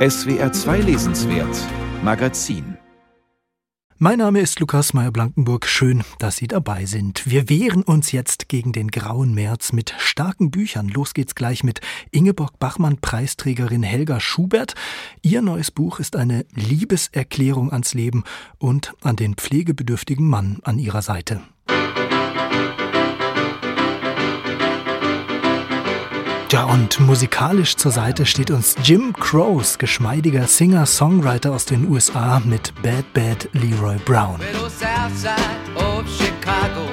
SWR 2 Lesenswert Magazin mein Name ist Lukas Meyer-Blankenburg. Schön, dass Sie dabei sind. Wir wehren uns jetzt gegen den grauen März mit starken Büchern. Los geht's gleich mit Ingeborg Bachmann, Preisträgerin Helga Schubert. Ihr neues Buch ist eine Liebeserklärung ans Leben und an den pflegebedürftigen Mann an ihrer Seite. Ja, und musikalisch zur Seite steht uns Jim Crows, geschmeidiger Singer-Songwriter aus den USA mit Bad Bad Leroy Brown. Jim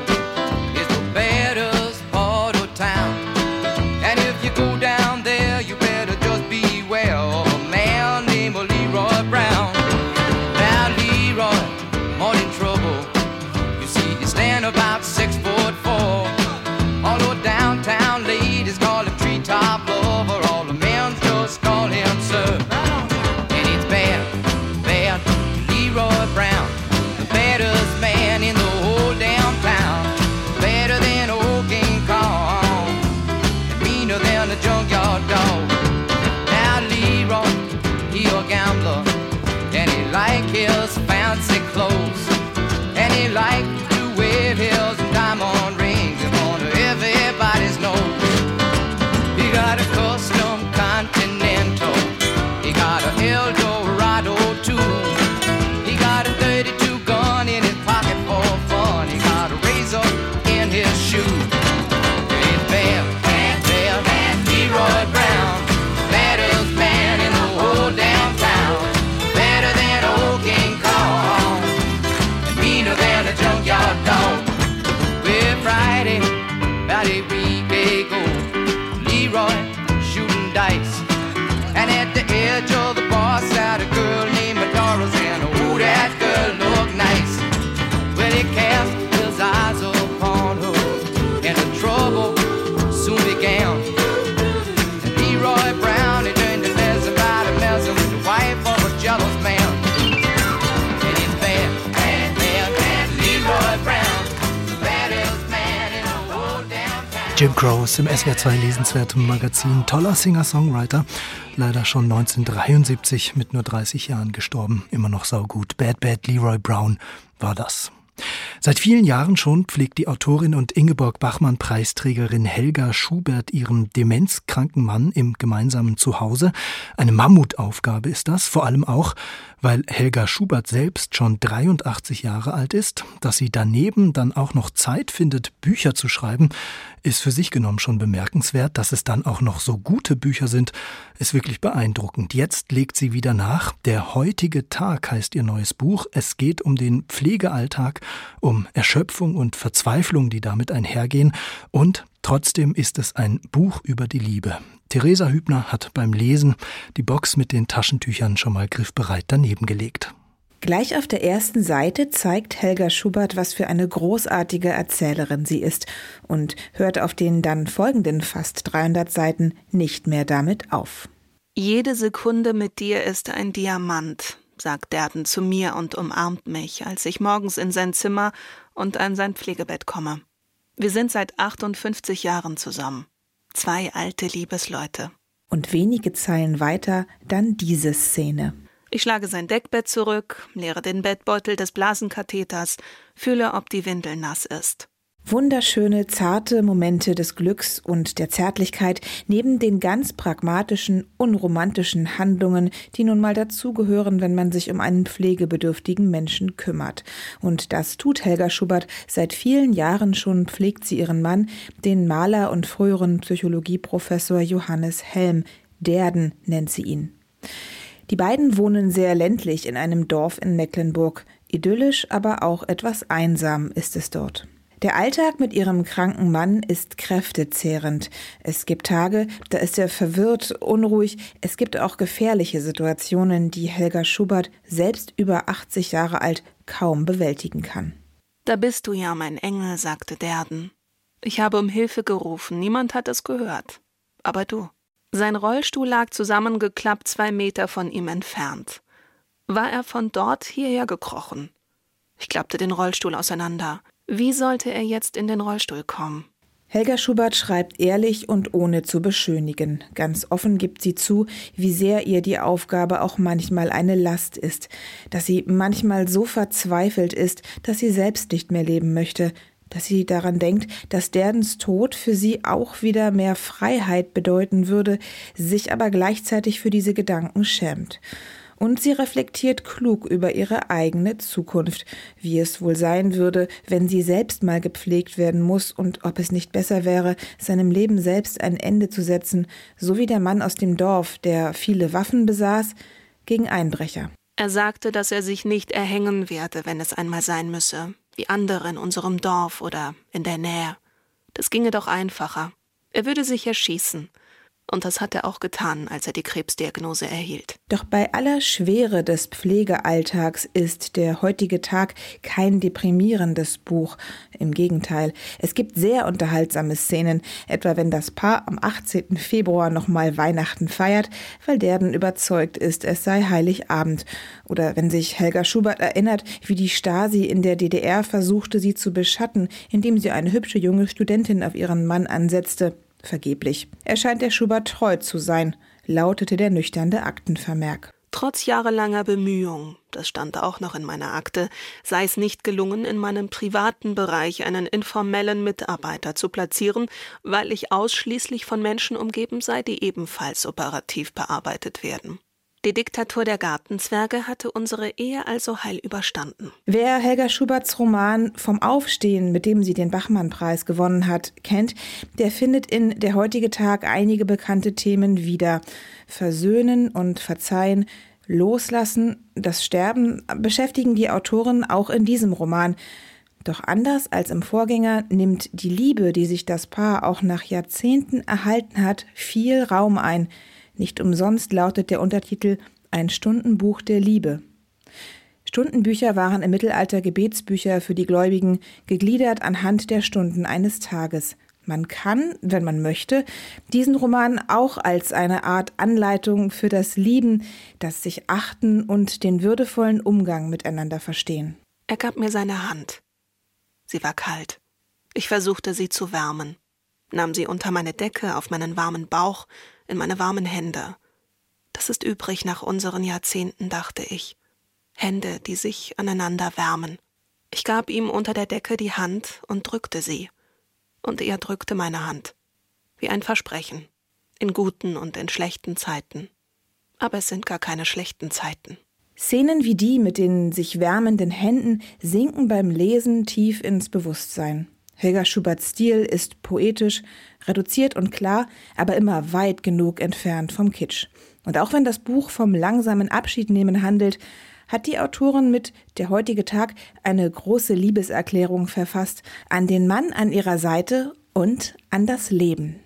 Crows im SWR2 lesenswerten Magazin. Toller Singer-Songwriter. Leider schon 1973 mit nur 30 Jahren gestorben. Immer noch saugut. Bad Bad Leroy Brown war das. Seit vielen Jahren schon pflegt die Autorin und Ingeborg Bachmann Preisträgerin Helga Schubert ihren demenzkranken Mann im gemeinsamen Zuhause. Eine Mammutaufgabe ist das, vor allem auch, weil Helga Schubert selbst schon 83 Jahre alt ist, dass sie daneben dann auch noch Zeit findet, Bücher zu schreiben, ist für sich genommen schon bemerkenswert. Dass es dann auch noch so gute Bücher sind, ist wirklich beeindruckend. Jetzt legt sie wieder nach. Der heutige Tag heißt ihr neues Buch. Es geht um den Pflegealltag, um Erschöpfung und Verzweiflung, die damit einhergehen. Und trotzdem ist es ein Buch über die Liebe. Theresa Hübner hat beim Lesen die Box mit den Taschentüchern schon mal griffbereit daneben gelegt. Gleich auf der ersten Seite zeigt Helga Schubert, was für eine großartige Erzählerin sie ist und hört auf den dann folgenden fast 300 Seiten nicht mehr damit auf. Jede Sekunde mit dir ist ein Diamant, sagt Derden zu mir und umarmt mich, als ich morgens in sein Zimmer und an sein Pflegebett komme. Wir sind seit 58 Jahren zusammen. Zwei alte Liebesleute. Und wenige Zeilen weiter dann diese Szene. Ich schlage sein Deckbett zurück, leere den Bettbeutel des Blasenkatheters, fühle, ob die Windel nass ist. Wunderschöne, zarte Momente des Glücks und der Zärtlichkeit neben den ganz pragmatischen, unromantischen Handlungen, die nun mal dazugehören, wenn man sich um einen pflegebedürftigen Menschen kümmert. Und das tut Helga Schubert seit vielen Jahren schon, pflegt sie ihren Mann, den Maler und früheren Psychologieprofessor Johannes Helm. Derden nennt sie ihn. Die beiden wohnen sehr ländlich in einem Dorf in Mecklenburg. Idyllisch, aber auch etwas einsam ist es dort. Der Alltag mit ihrem kranken Mann ist kräftezehrend. Es gibt Tage, da ist er verwirrt, unruhig. Es gibt auch gefährliche Situationen, die Helga Schubert, selbst über 80 Jahre alt, kaum bewältigen kann. Da bist du ja, mein Engel, sagte Derden. Ich habe um Hilfe gerufen, niemand hat es gehört. Aber du. Sein Rollstuhl lag zusammengeklappt zwei Meter von ihm entfernt. War er von dort hierher gekrochen? Ich klappte den Rollstuhl auseinander. Wie sollte er jetzt in den Rollstuhl kommen? Helga Schubert schreibt ehrlich und ohne zu beschönigen. Ganz offen gibt sie zu, wie sehr ihr die Aufgabe auch manchmal eine Last ist, dass sie manchmal so verzweifelt ist, dass sie selbst nicht mehr leben möchte, dass sie daran denkt, dass Derdens Tod für sie auch wieder mehr Freiheit bedeuten würde, sich aber gleichzeitig für diese Gedanken schämt und sie reflektiert klug über ihre eigene Zukunft, wie es wohl sein würde, wenn sie selbst mal gepflegt werden muss und ob es nicht besser wäre, seinem Leben selbst ein Ende zu setzen, so wie der Mann aus dem Dorf, der viele Waffen besaß, gegen Einbrecher. Er sagte, dass er sich nicht erhängen werde, wenn es einmal sein müsse, wie andere in unserem Dorf oder in der Nähe. Das ginge doch einfacher. Er würde sich erschießen. Und das hat er auch getan, als er die Krebsdiagnose erhielt. Doch bei aller Schwere des Pflegealltags ist der heutige Tag kein deprimierendes Buch. Im Gegenteil, es gibt sehr unterhaltsame Szenen, etwa wenn das Paar am 18. Februar nochmal Weihnachten feiert, weil Derden überzeugt ist, es sei Heiligabend. Oder wenn sich Helga Schubert erinnert, wie die Stasi in der DDR versuchte, sie zu beschatten, indem sie eine hübsche junge Studentin auf ihren Mann ansetzte. Vergeblich. Er scheint der Schubert treu zu sein, lautete der nüchterne Aktenvermerk. Trotz jahrelanger Bemühungen, das stand auch noch in meiner Akte, sei es nicht gelungen, in meinem privaten Bereich einen informellen Mitarbeiter zu platzieren, weil ich ausschließlich von Menschen umgeben sei, die ebenfalls operativ bearbeitet werden. Die Diktatur der Gartenzwerge hatte unsere Ehe also heil überstanden. Wer Helga Schuberts Roman Vom Aufstehen, mit dem sie den Bachmann-Preis gewonnen hat, kennt, der findet in Der heutige Tag einige bekannte Themen wieder. Versöhnen und Verzeihen, Loslassen, das Sterben beschäftigen die Autorin auch in diesem Roman. Doch anders als im Vorgänger nimmt die Liebe, die sich das Paar auch nach Jahrzehnten erhalten hat, viel Raum ein – nicht umsonst lautet der Untertitel Ein Stundenbuch der Liebe. Stundenbücher waren im Mittelalter Gebetsbücher für die Gläubigen, gegliedert anhand der Stunden eines Tages. Man kann, wenn man möchte, diesen Roman auch als eine Art Anleitung für das Lieben, das sich achten und den würdevollen Umgang miteinander verstehen. Er gab mir seine Hand. Sie war kalt. Ich versuchte sie zu wärmen, nahm sie unter meine Decke auf meinen warmen Bauch in meine warmen Hände. Das ist übrig nach unseren Jahrzehnten, dachte ich. Hände, die sich aneinander wärmen. Ich gab ihm unter der Decke die Hand und drückte sie. Und er drückte meine Hand. Wie ein Versprechen. In guten und in schlechten Zeiten. Aber es sind gar keine schlechten Zeiten. Szenen wie die mit den sich wärmenden Händen sinken beim Lesen tief ins Bewusstsein. Helga Schuberts Stil ist poetisch, reduziert und klar, aber immer weit genug entfernt vom Kitsch. Und auch wenn das Buch vom langsamen Abschiednehmen handelt, hat die Autorin mit Der heutige Tag eine große Liebeserklärung verfasst an den Mann an ihrer Seite und an das Leben.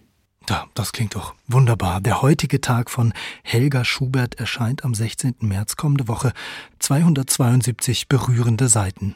Ja, das klingt doch wunderbar. Der heutige Tag von Helga Schubert erscheint am 16. März kommende Woche. 272 berührende Seiten.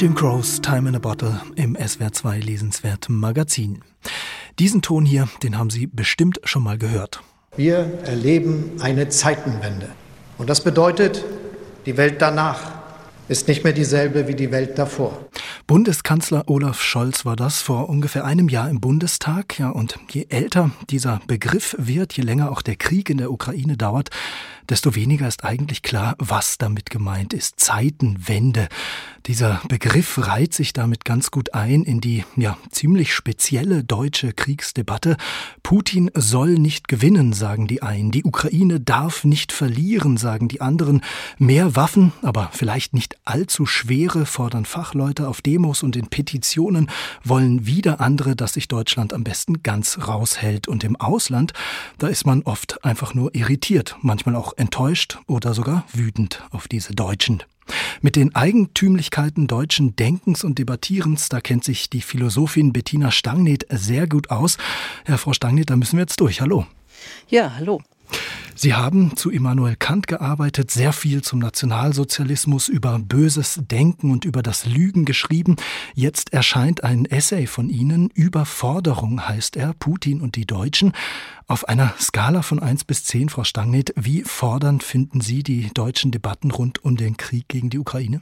Jim Crows Time in a Bottle im SWR 2 lesenswerten Magazin. Diesen Ton hier, den haben Sie bestimmt schon mal gehört. Wir erleben eine Zeitenwende. Und das bedeutet, die Welt danach ist nicht mehr dieselbe wie die Welt davor. Bundeskanzler Olaf Scholz war das vor ungefähr einem Jahr im Bundestag. Ja, und je älter dieser Begriff wird, je länger auch der Krieg in der Ukraine dauert, desto weniger ist eigentlich klar, was damit gemeint ist. Zeitenwende. Dieser Begriff reiht sich damit ganz gut ein in die ja ziemlich spezielle deutsche Kriegsdebatte. Putin soll nicht gewinnen, sagen die einen. Die Ukraine darf nicht verlieren, sagen die anderen. Mehr Waffen, aber vielleicht nicht allzu schwere, fordern Fachleute auf Demos und in Petitionen, wollen wieder andere, dass sich Deutschland am besten ganz raushält. Und im Ausland, da ist man oft einfach nur irritiert, manchmal auch enttäuscht oder sogar wütend auf diese Deutschen. Mit den Eigentümlichkeiten deutschen Denkens und Debattierens, da kennt sich die Philosophin Bettina Stangneth sehr gut aus. Ja, Frau Stangneth, da müssen wir jetzt durch. Hallo. Ja, hallo. Sie haben zu Immanuel Kant gearbeitet, sehr viel zum Nationalsozialismus, über böses Denken und über das Lügen geschrieben. Jetzt erscheint ein Essay von Ihnen, Überforderung heißt er, Putin und die Deutschen. Auf einer Skala von 1 bis 10, Frau Stangneth, wie fordernd finden Sie die deutschen Debatten rund um den Krieg gegen die Ukraine?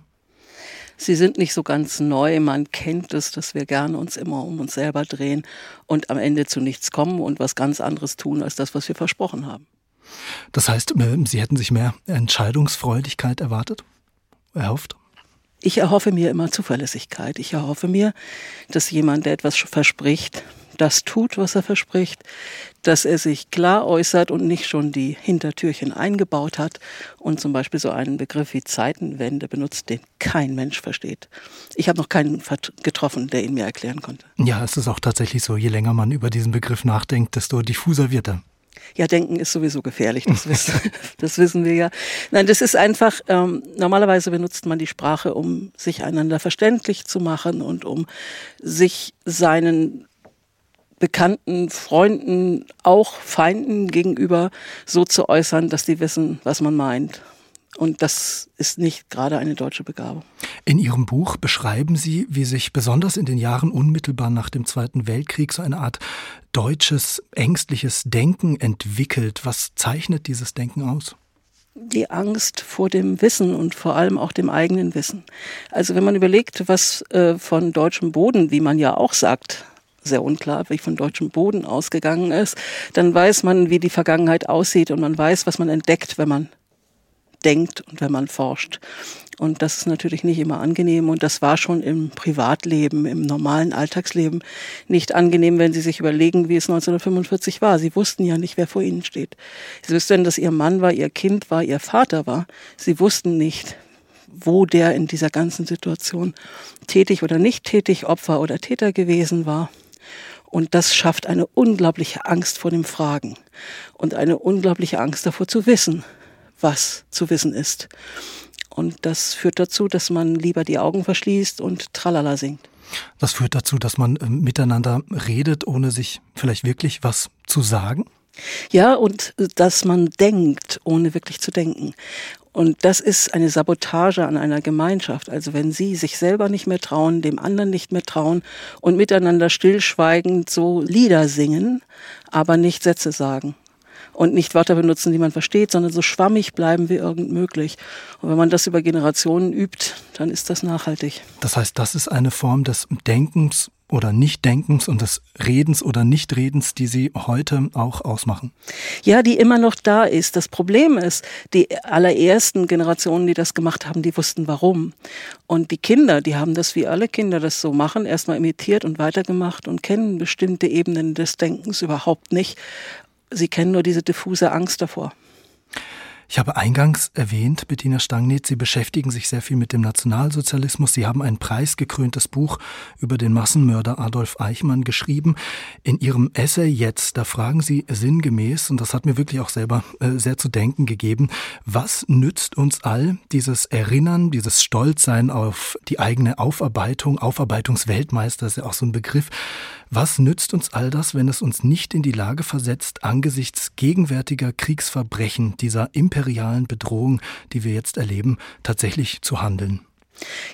Sie sind nicht so ganz neu. Man kennt es, dass wir gerne uns immer um uns selber drehen und am Ende zu nichts kommen und was ganz anderes tun als das, was wir versprochen haben. Das heißt, äh, Sie hätten sich mehr Entscheidungsfreudigkeit erwartet, erhofft? Ich erhoffe mir immer Zuverlässigkeit. Ich erhoffe mir, dass jemand, der etwas verspricht, das tut, was er verspricht, dass er sich klar äußert und nicht schon die Hintertürchen eingebaut hat und zum Beispiel so einen Begriff wie Zeitenwende benutzt, den kein Mensch versteht. Ich habe noch keinen getroffen, der ihn mir erklären konnte. Ja, es ist auch tatsächlich so, je länger man über diesen Begriff nachdenkt, desto diffuser wird er. Ja, denken ist sowieso gefährlich, das wissen, das wissen wir ja. Nein, das ist einfach, ähm, normalerweise benutzt man die Sprache, um sich einander verständlich zu machen und um sich seinen Bekannten, Freunden, auch Feinden gegenüber so zu äußern, dass die wissen, was man meint. Und das ist nicht gerade eine deutsche Begabung. In Ihrem Buch beschreiben Sie, wie sich besonders in den Jahren unmittelbar nach dem Zweiten Weltkrieg so eine Art deutsches, ängstliches Denken entwickelt. Was zeichnet dieses Denken aus? die Angst vor dem Wissen und vor allem auch dem eigenen Wissen. Also wenn man überlegt, was äh, von deutschem Boden, wie man ja auch sagt, sehr unklar, wie von deutschem Boden ausgegangen ist, dann weiß man, wie die Vergangenheit aussieht und man weiß, was man entdeckt, wenn man denkt und wenn man forscht. Und das ist natürlich nicht immer angenehm und das war schon im Privatleben, im normalen Alltagsleben nicht angenehm, wenn Sie sich überlegen, wie es 1945 war. Sie wussten ja nicht, wer vor Ihnen steht. Sie wussten, dass Ihr Mann war, Ihr Kind war, Ihr Vater war. Sie wussten nicht, wo der in dieser ganzen Situation tätig oder nicht tätig, Opfer oder Täter gewesen war. Und das schafft eine unglaubliche Angst vor dem Fragen und eine unglaubliche Angst davor zu wissen, was zu wissen ist. Und das führt dazu, dass man lieber die Augen verschließt und Tralala singt. Das führt dazu, dass man äh, miteinander redet, ohne sich vielleicht wirklich was zu sagen? Ja, und äh, dass man denkt, ohne wirklich zu denken. Und das ist eine Sabotage an einer Gemeinschaft. Also wenn Sie sich selber nicht mehr trauen, dem anderen nicht mehr trauen und miteinander stillschweigend so Lieder singen, aber nicht Sätze sagen und nicht Wörter benutzen, die man versteht, sondern so schwammig bleiben wie irgend möglich. Und wenn man das über Generationen übt, dann ist das nachhaltig. Das heißt, das ist eine Form des Denkens, oder Nichtdenkens und des Redens oder Nichtredens, die Sie heute auch ausmachen? Ja, die immer noch da ist. Das Problem ist, die allerersten Generationen, die das gemacht haben, die wussten warum. Und die Kinder, die haben das wie alle Kinder das so machen, erstmal imitiert und weitergemacht und kennen bestimmte Ebenen des Denkens überhaupt nicht. Sie kennen nur diese diffuse Angst davor. Ich habe eingangs erwähnt, Bettina Stangneth, Sie beschäftigen sich sehr viel mit dem Nationalsozialismus. Sie haben ein preisgekröntes Buch über den Massenmörder Adolf Eichmann geschrieben. In Ihrem Essay jetzt, da fragen Sie sinngemäß, und das hat mir wirklich auch selber äh, sehr zu denken gegeben, was nützt uns all dieses Erinnern, dieses Stolzsein auf die eigene Aufarbeitung, Aufarbeitungsweltmeister ist ja auch so ein Begriff, was nützt uns all das, wenn es uns nicht in die Lage versetzt, angesichts gegenwärtiger Kriegsverbrechen, dieser imperialen Bedrohung, die wir jetzt erleben, tatsächlich zu handeln?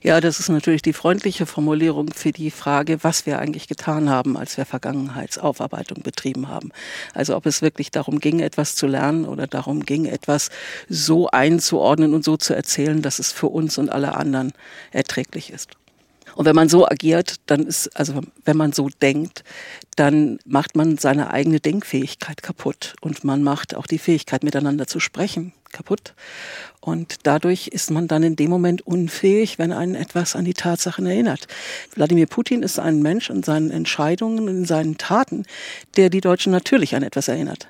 Ja, das ist natürlich die freundliche Formulierung für die Frage, was wir eigentlich getan haben, als wir Vergangenheitsaufarbeitung betrieben haben. Also ob es wirklich darum ging, etwas zu lernen oder darum ging, etwas so einzuordnen und so zu erzählen, dass es für uns und alle anderen erträglich ist. Und wenn man so agiert, dann ist, also wenn man so denkt, dann macht man seine eigene Denkfähigkeit kaputt und man macht auch die Fähigkeit, miteinander zu sprechen, kaputt. Und dadurch ist man dann in dem Moment unfähig, wenn einen etwas an die Tatsachen erinnert. Wladimir Putin ist ein Mensch in seinen Entscheidungen, in seinen Taten, der die Deutschen natürlich an etwas erinnert.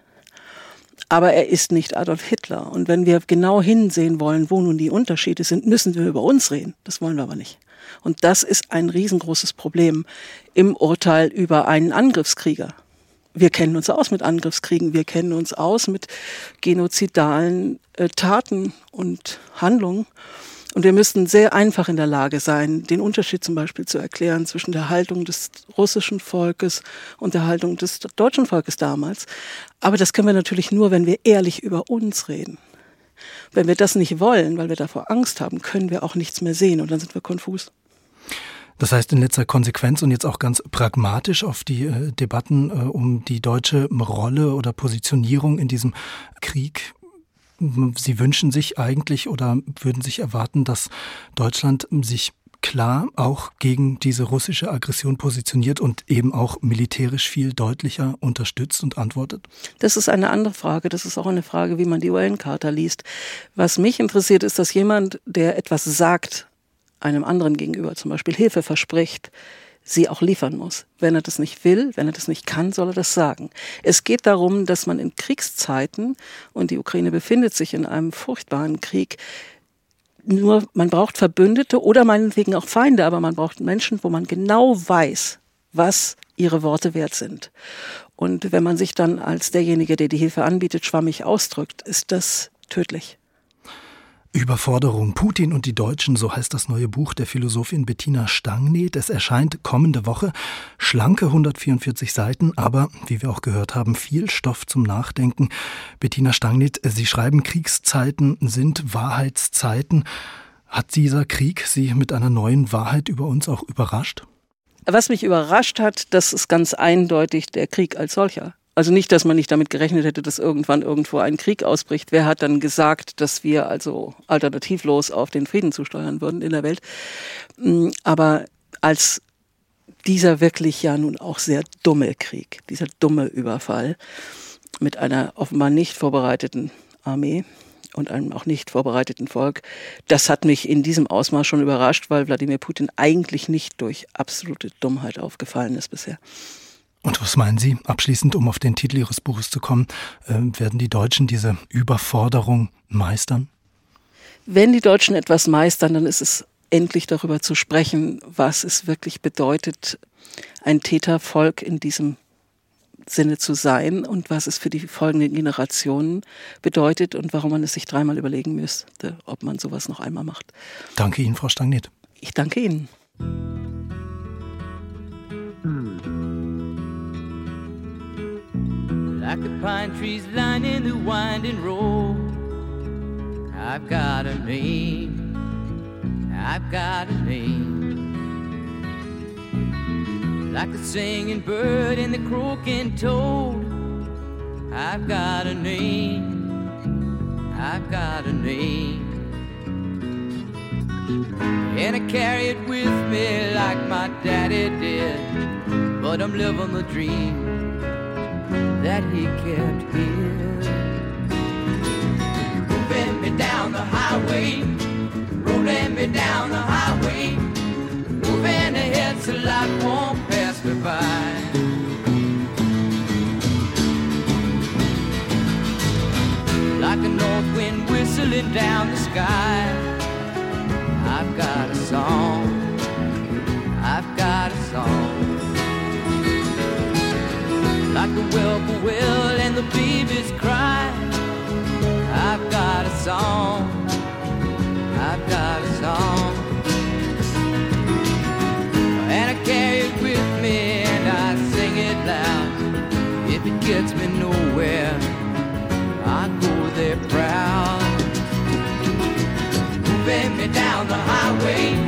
Aber er ist nicht Adolf Hitler. Und wenn wir genau hinsehen wollen, wo nun die Unterschiede sind, müssen wir über uns reden. Das wollen wir aber nicht. Und das ist ein riesengroßes Problem im Urteil über einen Angriffskrieger. Wir kennen uns aus mit Angriffskriegen, wir kennen uns aus mit genozidalen äh, Taten und Handlungen. Und wir müssten sehr einfach in der Lage sein, den Unterschied zum Beispiel zu erklären zwischen der Haltung des russischen Volkes und der Haltung des deutschen Volkes damals. Aber das können wir natürlich nur, wenn wir ehrlich über uns reden. Wenn wir das nicht wollen, weil wir davor Angst haben, können wir auch nichts mehr sehen und dann sind wir konfus. Das heißt in letzter Konsequenz und jetzt auch ganz pragmatisch auf die äh, Debatten äh, um die deutsche Rolle oder Positionierung in diesem Krieg. Sie wünschen sich eigentlich oder würden sich erwarten, dass Deutschland sich klar auch gegen diese russische Aggression positioniert und eben auch militärisch viel deutlicher unterstützt und antwortet? Das ist eine andere Frage. Das ist auch eine Frage, wie man die UN-Charta liest. Was mich interessiert, ist, dass jemand, der etwas sagt, einem anderen gegenüber zum Beispiel Hilfe verspricht, sie auch liefern muss. Wenn er das nicht will, wenn er das nicht kann, soll er das sagen. Es geht darum, dass man in Kriegszeiten, und die Ukraine befindet sich in einem furchtbaren Krieg, nur, man braucht Verbündete oder meinetwegen auch Feinde, aber man braucht Menschen, wo man genau weiß, was ihre Worte wert sind. Und wenn man sich dann als derjenige, der die Hilfe anbietet, schwammig ausdrückt, ist das tödlich. Überforderung. Putin und die Deutschen, so heißt das neue Buch der Philosophin Bettina Stangneth. Es erscheint kommende Woche. Schlanke 144 Seiten, aber, wie wir auch gehört haben, viel Stoff zum Nachdenken. Bettina Stangneth, Sie schreiben, Kriegszeiten sind Wahrheitszeiten. Hat dieser Krieg Sie mit einer neuen Wahrheit über uns auch überrascht? Was mich überrascht hat, das ist ganz eindeutig der Krieg als solcher. Also nicht, dass man nicht damit gerechnet hätte, dass irgendwann irgendwo ein Krieg ausbricht. Wer hat dann gesagt, dass wir also alternativlos auf den Frieden zusteuern würden in der Welt? Mm, aber als dieser wirklich ja nun auch sehr dumme Krieg, dieser dumme Überfall mit einer offenbar nicht vorbereiteten Armee und einem auch nicht vorbereiteten Volk, das hat mich in diesem Ausmaß schon überrascht, weil Wladimir Putin eigentlich nicht durch absolute Dummheit aufgefallen ist bisher. Und was meinen Sie, abschließend, um auf den Titel Ihres Buches zu kommen, äh, werden die Deutschen diese Überforderung meistern? Wenn die Deutschen etwas meistern, dann ist es endlich darüber zu sprechen, was es wirklich bedeutet, ein Tätervolk in diesem Sinne zu sein und was es für die folgenden Generationen bedeutet und warum man es sich dreimal überlegen müsste, ob man sowas noch einmal macht. Danke Ihnen, Frau Stagniert. Ich danke Ihnen. The pine trees lining the winding road. I've got a name, I've got a name. Like the singing bird and the croaking toad. I've got a name, I've got a name. And I carry it with me like my daddy did. But I'm living the dream that he kept here. Moving me down the highway, rolling me down the highway, moving ahead so life won't pass me by. Like a north wind whistling down the sky. I've got a song. Babies cry. I've got a song. I've got a song. And I carry it with me and I sing it loud. If it gets me nowhere, I go there proud moving me down the highway,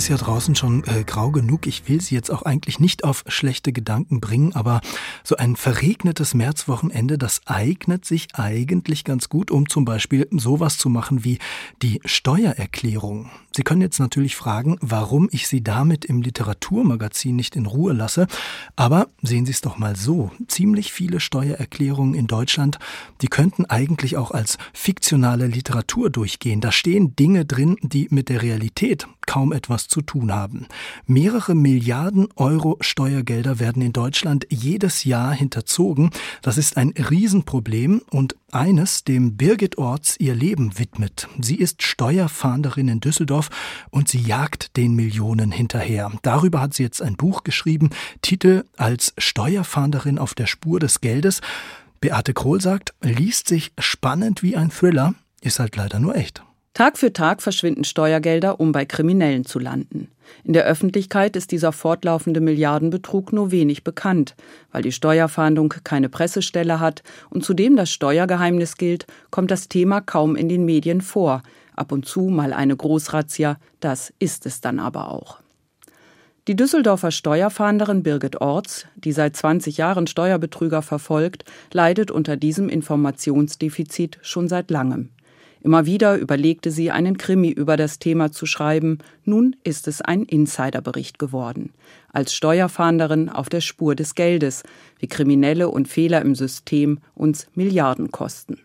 ist ja draußen schon äh, grau genug. Ich will Sie jetzt auch eigentlich nicht auf schlechte Gedanken bringen, aber so ein verregnetes Märzwochenende, das eignet sich eigentlich ganz gut, um zum Beispiel sowas zu machen wie die Steuererklärung. Sie können jetzt natürlich fragen, warum ich Sie damit im Literaturmagazin nicht in Ruhe lasse. Aber sehen Sie es doch mal so. Ziemlich viele Steuererklärungen in Deutschland, die könnten eigentlich auch als fiktionale Literatur durchgehen. Da stehen Dinge drin, die mit der Realität kaum etwas zu tun haben. Mehrere Milliarden Euro Steuergelder werden in Deutschland jedes Jahr hinterzogen. Das ist ein Riesenproblem und eines, dem Birgit Orts ihr Leben widmet. Sie ist Steuerfahnderin in Düsseldorf und sie jagt den Millionen hinterher. Darüber hat sie jetzt ein Buch geschrieben, Titel als Steuerfahnderin auf der Spur des Geldes. Beate Krohl sagt, liest sich spannend wie ein Thriller, ist halt leider nur echt. Tag für Tag verschwinden Steuergelder, um bei Kriminellen zu landen. In der Öffentlichkeit ist dieser fortlaufende Milliardenbetrug nur wenig bekannt, weil die Steuerfahndung keine Pressestelle hat und zudem das Steuergeheimnis gilt, kommt das Thema kaum in den Medien vor. Ab und zu mal eine Großrazzia, das ist es dann aber auch. Die Düsseldorfer Steuerfahnderin Birgit Orts, die seit 20 Jahren Steuerbetrüger verfolgt, leidet unter diesem Informationsdefizit schon seit langem. Immer wieder überlegte sie, einen Krimi über das Thema zu schreiben. Nun ist es ein Insiderbericht geworden. Als Steuerfahnderin auf der Spur des Geldes, wie Kriminelle und Fehler im System uns Milliarden kosten.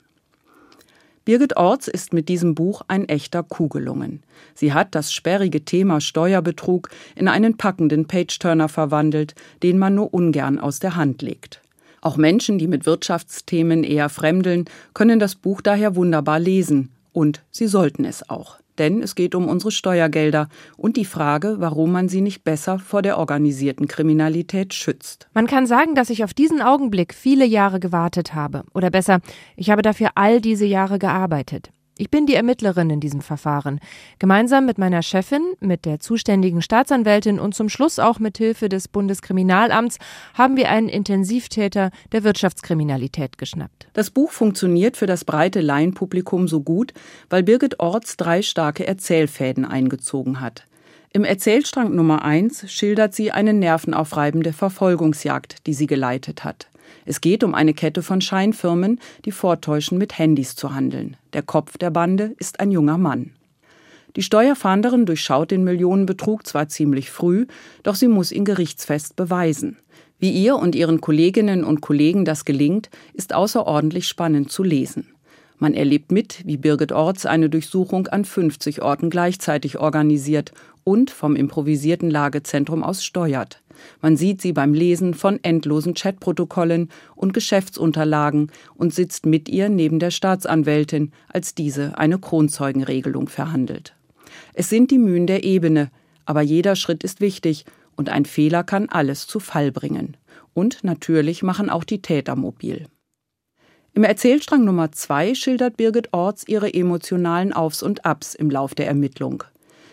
Birgit Orts ist mit diesem Buch ein echter Kuh gelungen. Sie hat das sperrige Thema Steuerbetrug in einen packenden Page-Turner verwandelt, den man nur ungern aus der Hand legt. Auch Menschen, die mit Wirtschaftsthemen eher fremdeln, können das Buch daher wunderbar lesen. Und sie sollten es auch. Denn es geht um unsere Steuergelder und die Frage, warum man sie nicht besser vor der organisierten Kriminalität schützt. Man kann sagen, dass ich auf diesen Augenblick viele Jahre gewartet habe. Oder besser, ich habe dafür all diese Jahre gearbeitet. Ich bin die Ermittlerin in diesem Verfahren. Gemeinsam mit meiner Chefin, mit der zuständigen Staatsanwältin und zum Schluss auch mit Hilfe des Bundeskriminalamts haben wir einen Intensivtäter der Wirtschaftskriminalität geschnappt. Das Buch funktioniert für das breite Laienpublikum so gut, weil Birgit Orts drei starke Erzählfäden eingezogen hat. Im Erzählstrang Nummer 1 schildert sie eine nervenaufreibende Verfolgungsjagd, die sie geleitet hat. Es geht um eine Kette von Scheinfirmen, die vortäuschen, mit Handys zu handeln. Der Kopf der Bande ist ein junger Mann. Die Steuerfahnderin durchschaut den Millionenbetrug zwar ziemlich früh, doch sie muss ihn gerichtsfest beweisen. Wie ihr und ihren Kolleginnen und Kollegen das gelingt, ist außerordentlich spannend zu lesen. Man erlebt mit, wie Birgit Orts eine Durchsuchung an 50 Orten gleichzeitig organisiert und vom improvisierten Lagezentrum aus steuert. Man sieht sie beim Lesen von endlosen Chatprotokollen und Geschäftsunterlagen und sitzt mit ihr neben der Staatsanwältin, als diese eine Kronzeugenregelung verhandelt. Es sind die Mühen der Ebene, aber jeder Schritt ist wichtig und ein Fehler kann alles zu Fall bringen. Und natürlich machen auch die Täter mobil. Im Erzählstrang Nummer zwei schildert Birgit Orts ihre emotionalen Aufs und Abs im Lauf der Ermittlung.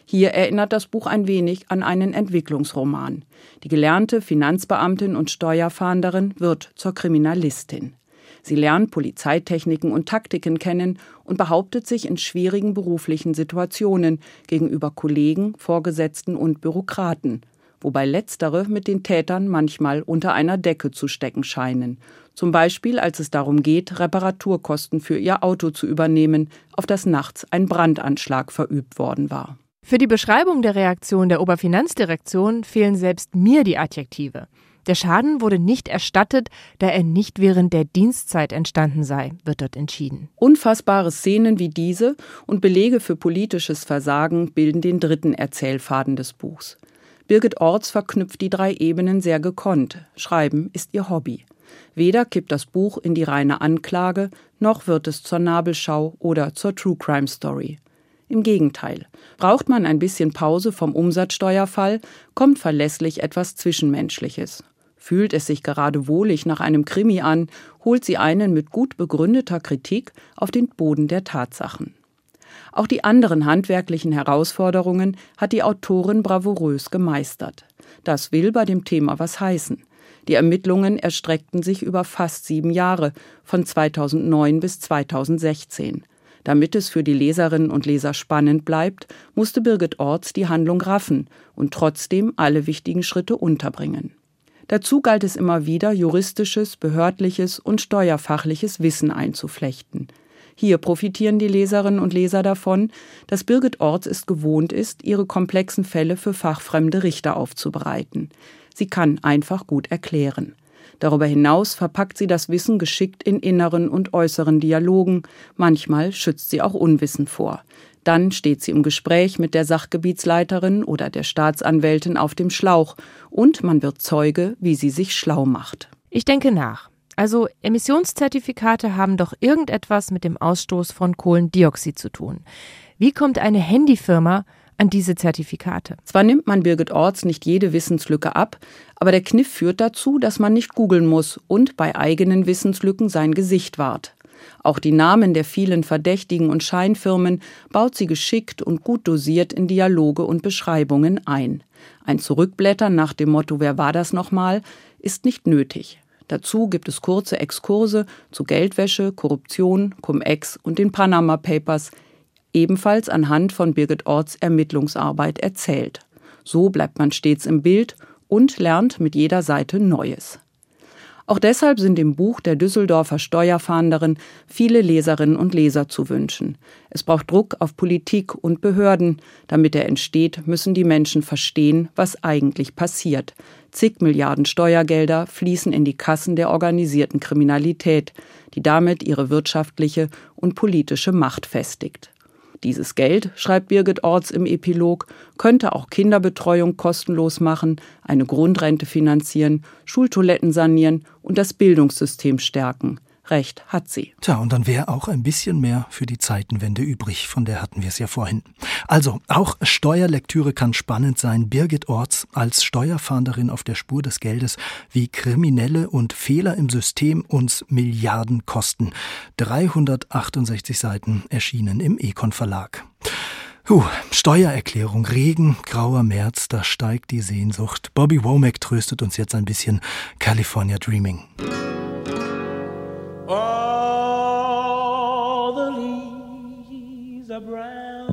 Hier erinnert das Buch ein wenig an einen Entwicklungsroman. Die gelernte Finanzbeamtin und Steuerfahnderin wird zur Kriminalistin. Sie lernt Polizeitechniken und Taktiken kennen und behauptet sich in schwierigen beruflichen Situationen gegenüber Kollegen, Vorgesetzten und Bürokraten, wobei letztere mit den Tätern manchmal unter einer Decke zu stecken scheinen. Zum Beispiel, als es darum geht, Reparaturkosten für ihr Auto zu übernehmen, auf das nachts ein Brandanschlag verübt worden war. Für die Beschreibung der Reaktion der Oberfinanzdirektion fehlen selbst mir die Adjektive. Der Schaden wurde nicht erstattet, da er nicht während der Dienstzeit entstanden sei, wird dort entschieden. Unfassbare Szenen wie diese und Belege für politisches Versagen bilden den dritten Erzählfaden des Buchs. Birgit Orts verknüpft die drei Ebenen sehr gekonnt. Schreiben ist ihr Hobby. Weder kippt das Buch in die reine Anklage, noch wird es zur Nabelschau oder zur True Crime Story. Im Gegenteil. Braucht man ein bisschen Pause vom Umsatzsteuerfall, kommt verlässlich etwas Zwischenmenschliches. Fühlt es sich gerade wohlig nach einem Krimi an, holt sie einen mit gut begründeter Kritik auf den Boden der Tatsachen. Auch die anderen handwerklichen Herausforderungen hat die Autorin bravourös gemeistert. Das will bei dem Thema was heißen. Die Ermittlungen erstreckten sich über fast sieben Jahre, von 2009 bis 2016. Damit es für die Leserinnen und Leser spannend bleibt, musste Birgit Orts die Handlung raffen und trotzdem alle wichtigen Schritte unterbringen. Dazu galt es immer wieder, juristisches, behördliches und steuerfachliches Wissen einzuflechten. Hier profitieren die Leserinnen und Leser davon, dass Birgit Orts es gewohnt ist, ihre komplexen Fälle für fachfremde Richter aufzubereiten. Sie kann einfach gut erklären. Darüber hinaus verpackt sie das Wissen geschickt in inneren und äußeren Dialogen, manchmal schützt sie auch Unwissen vor. Dann steht sie im Gespräch mit der Sachgebietsleiterin oder der Staatsanwältin auf dem Schlauch und man wird Zeuge, wie sie sich schlau macht. Ich denke nach. Also Emissionszertifikate haben doch irgendetwas mit dem Ausstoß von Kohlendioxid zu tun. Wie kommt eine Handyfirma an diese Zertifikate. Zwar nimmt man Birgit Orts nicht jede Wissenslücke ab, aber der Kniff führt dazu, dass man nicht googeln muss und bei eigenen Wissenslücken sein Gesicht wahrt. Auch die Namen der vielen Verdächtigen und Scheinfirmen baut sie geschickt und gut dosiert in Dialoge und Beschreibungen ein. Ein Zurückblättern nach dem Motto Wer war das nochmal ist nicht nötig. Dazu gibt es kurze Exkurse zu Geldwäsche, Korruption, Cum-Ex und den Panama Papers, ebenfalls anhand von Birgit Orts Ermittlungsarbeit erzählt. So bleibt man stets im Bild und lernt mit jeder Seite Neues. Auch deshalb sind im Buch der Düsseldorfer Steuerfahnderin viele Leserinnen und Leser zu wünschen. Es braucht Druck auf Politik und Behörden. Damit er entsteht, müssen die Menschen verstehen, was eigentlich passiert. Zig Milliarden Steuergelder fließen in die Kassen der organisierten Kriminalität, die damit ihre wirtschaftliche und politische Macht festigt. Dieses Geld, schreibt Birgit Orts im Epilog, könnte auch Kinderbetreuung kostenlos machen, eine Grundrente finanzieren, Schultoiletten sanieren und das Bildungssystem stärken. Recht hat sie. Tja, und dann wäre auch ein bisschen mehr für die Zeitenwende übrig, von der hatten wir es ja vorhin. Also, auch Steuerlektüre kann spannend sein. Birgit Orts als Steuerfahnderin auf der Spur des Geldes, wie Kriminelle und Fehler im System uns Milliarden kosten. 368 Seiten erschienen im Econ Verlag. Puh, Steuererklärung, Regen, grauer März, da steigt die Sehnsucht. Bobby Womack tröstet uns jetzt ein bisschen California Dreaming. All the leaves are brown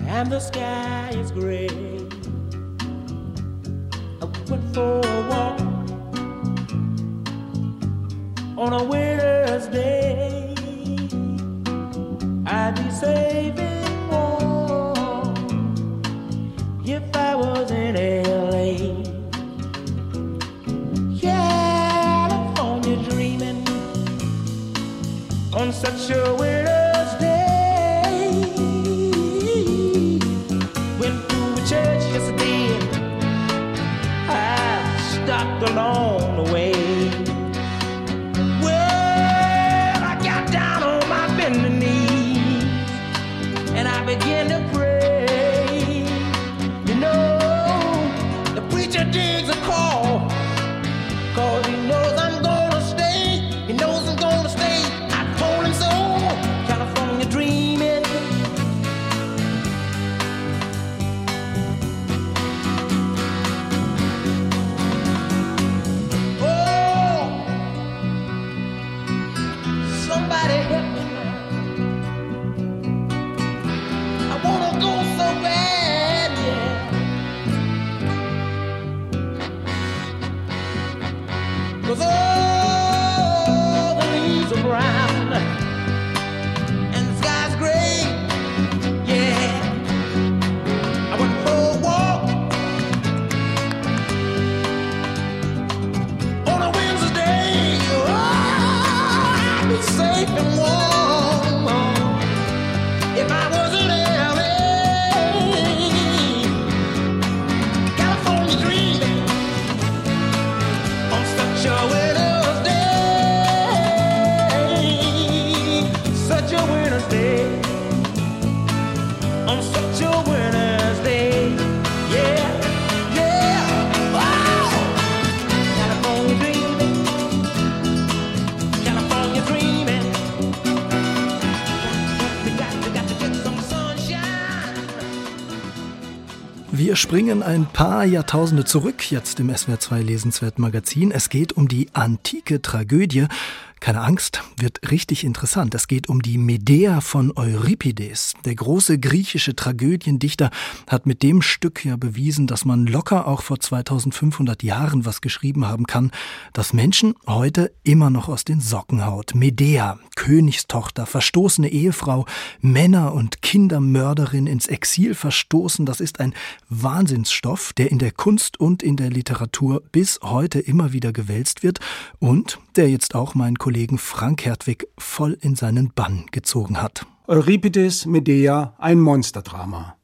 and the sky is gray. I went for a walk on a winter's day. I'd be saving warm if I was in LA. A winter's Wir springen ein paar Jahrtausende zurück, jetzt im SWR2 Lesenswert Magazin. Es geht um die antike Tragödie. Keine Angst, wird richtig interessant. Es geht um die Medea von Euripides. Der große griechische Tragödiendichter hat mit dem Stück ja bewiesen, dass man locker auch vor 2500 Jahren was geschrieben haben kann, das Menschen heute immer noch aus den Socken haut. Medea, Königstochter, verstoßene Ehefrau, Männer- und Kindermörderin ins Exil verstoßen, das ist ein Wahnsinnsstoff, der in der Kunst und in der Literatur bis heute immer wieder gewälzt wird und der jetzt auch meinen Kollegen Frank Hertwig voll in seinen Bann gezogen hat. Euripides Medea, ein Monsterdrama.